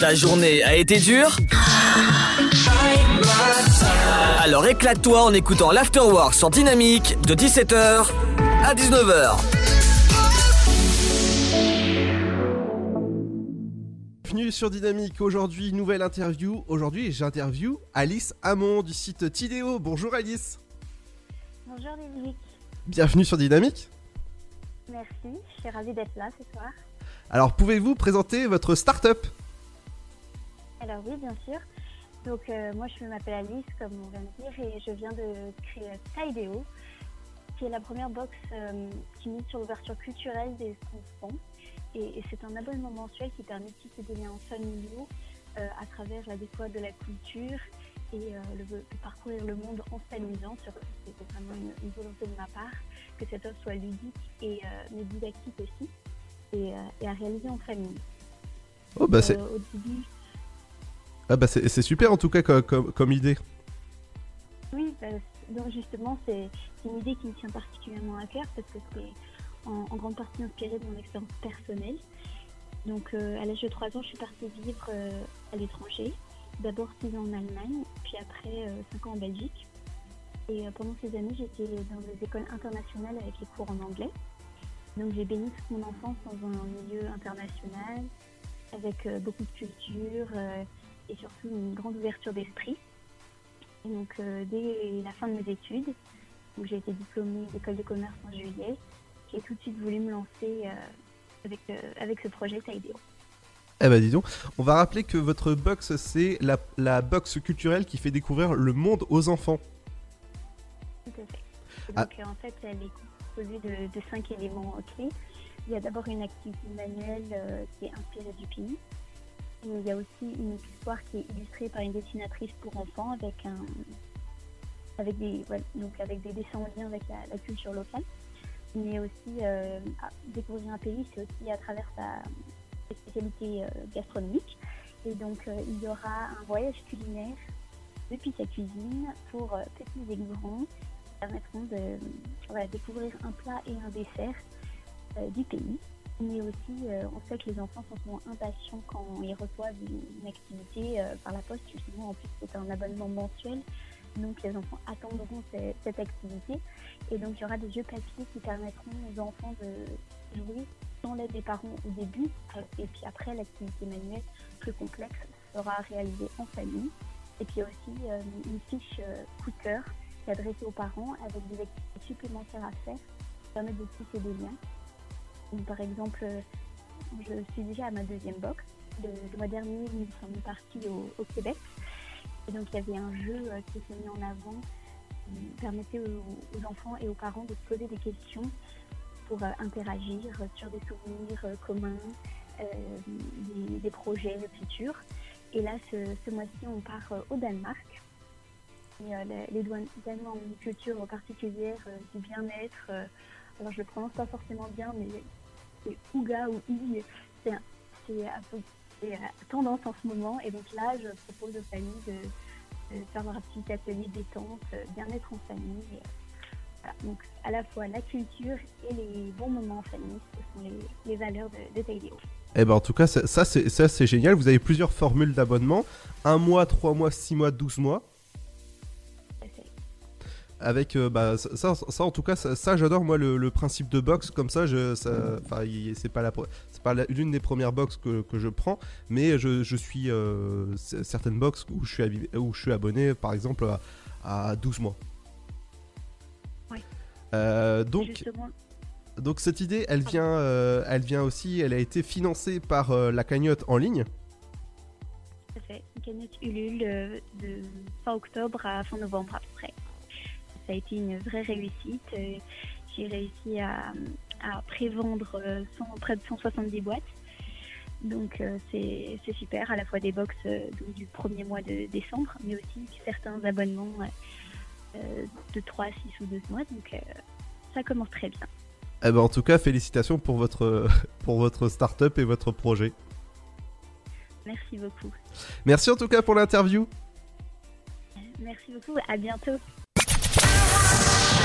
Ta journée a été dure Alors éclate-toi en écoutant l'Afterwork sur Dynamique de 17h à 19h. Bienvenue sur Dynamique. Aujourd'hui, nouvelle interview. Aujourd'hui, j'interview Alice Hamon du site Tidéo. Bonjour Alice. Bonjour Dynamique. Bienvenue sur Dynamique. Merci, je suis ravie d'être là ce soir. Alors, pouvez-vous présenter votre start-up? Alors oui, bien sûr. Donc euh, moi je m'appelle Alice, comme on vient de dire, et je viens de créer Tideo, qui est la première box euh, qui mise sur l'ouverture culturelle des enfants. Et, et c'est un abonnement mensuel qui permet de tisser des liens familiaux euh, à travers la découverte de la culture et le, de parcourir le monde en s'amusant. C'était vraiment une, une volonté de ma part que cette offre soit ludique et mais didactique aussi, et, et à réaliser en famille. Oh bah c'est ah, bah, c'est- super en tout cas comme, idée. Oui, bah, donc justement, c'est une idée qui me tient particulièrement à cœur parce que c'est en, grande partie inspiré de mon expérience personnelle. Donc, euh, à l'âge de 3 ans, je suis partie vivre euh, à l'étranger. D'abord 6 ans en Allemagne, puis après 5 ans en Belgique. Et euh, pendant ces années, j'étais dans des écoles internationales avec les cours en anglais. Donc, j'ai baigné toute mon enfance dans un milieu international, avec euh, beaucoup de culture euh, et surtout une grande ouverture d'esprit. Et donc, euh, dès la fin de mes études, où j'ai été diplômée d'école de commerce en juillet, j'ai tout de suite voulu me lancer euh, avec, euh, avec ce projet Tideo. Eh bah dis donc, on va rappeler que votre box c'est la, la box culturelle qui fait découvrir le monde aux enfants. Tout à fait. Et Ah. donc, en fait, elle est composée de, de cinq éléments clés. Il y a d'abord une activité manuelle qui est inspirée du pays. Il y a aussi une histoire qui est illustrée par une dessinatrice pour enfants avec un avec des donc avec des dessins en lien avec la, culture locale. Mais aussi euh, découvrir un pays, c'est aussi à travers sa, spécialité euh, gastronomique. Et donc euh, il y aura un voyage culinaire depuis sa cuisine pour petits et grands qui permettront de découvrir un plat et un dessert du pays. Mais aussi, euh, on sait que les enfants sont impatients quand ils reçoivent une, activité euh, par la poste. Justement, en plus, c'est un abonnement mensuel. Donc, les enfants attendront ce- cette activité. Et donc, il y aura des jeux papier qui permettront aux enfants de jouer sans l'aide des parents au début. Et puis après, l'activité manuelle plus complexe sera réalisée en famille. Et puis aussi euh, une fiche euh, qui est adressée aux parents avec des activités supplémentaires à faire qui permettent de tisser des liens. Par exemple, euh, je suis déjà à ma deuxième box. Le, mois dernier, nous sommes partis au, Québec. Et donc, il y avait un jeu euh, qui était mis en avant qui permettait aux, enfants et aux parents de se poser des questions pour euh, interagir sur des souvenirs communs, des, des projets futurs. Et là, ce, ce mois-ci, on part au Danemark. Les, Danois ont une culture particulière du bien-être. alors, je le prononce pas forcément bien, mais c'est Ouga ou I. C'est tendance en ce moment. Et donc là, je propose aux familles de, faire un petit atelier détente, euh, bien-être en famille. Et. Donc, à la fois la culture et les bons moments en famille, ce sont les, valeurs de, de Taïdéo. Eh ben en tout cas, ça, ça, c'est génial. Vous avez plusieurs formules d'abonnement. Un mois, trois mois, six mois, 12 mois. Avec euh, bah, ça, ça, en tout cas ça, ça, j'adore moi le, le principe de box comme ça je c'est pas la c'est pas l'une des premières box que, que je prends mais je, je suis euh, certaines box où je suis où je suis abonné par exemple à, à 12 mois. Euh, donc Justement, donc cette idée elle vient euh, elle vient aussi elle a été financée par euh, la cagnotte en ligne. Une cagnotte Ulule de fin octobre à fin novembre à peu près. Ça a été une vraie réussite. Euh, J'ai réussi à, à prévendre euh, 100 près de 170 boîtes. Donc euh, c'est super, à la fois des box euh, donc du premier mois de décembre, mais aussi certains abonnements euh, de 3, 6 ou 12 mois. Donc ça commence très bien. Eh ben, en tout cas félicitations pour votre pour votre start-up et votre projet Merci beaucoup. merci en tout cas pour l'interview Merci beaucoup, à bientôt.